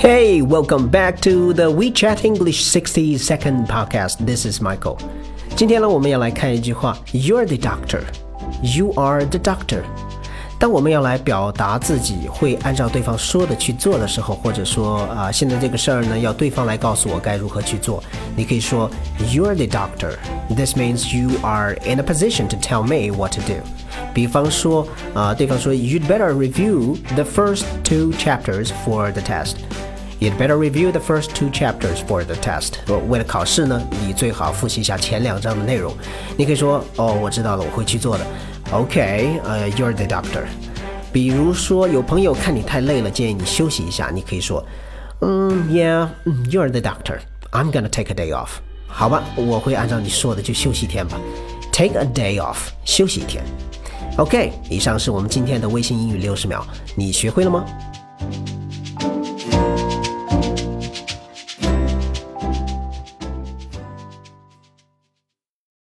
Hey, welcome back to the WeChat English 60 Second Podcast. This is Michael. 今天呢，我们要来看一句话：You're the doctor. You are the doctor. 当我们要来表达自己会按照对方说的去做的时候，或者说啊，现在这个事儿呢，要对方来告诉我该如何去做，你可以说 You're the doctor. This means you are in a position to tell me what to do. 比方说啊，对方说 You'd better review the first two chapters for the test. You'd better review the first two chapters for the test. 为了考试呢，你最好复习一下前两章的内容。你可以说哦，我知道了，我会去做的。OK，呃、uh,，You're the doctor。比如说，有朋友看你太累了，建议你休息一下，你可以说，嗯，Yeah，You're the doctor。I'm gonna take a day off。好吧，我会按照你说的就休息一天吧。Take a day off，休息一天。OK，以上是我们今天的微信英语六十秒，你学会了吗？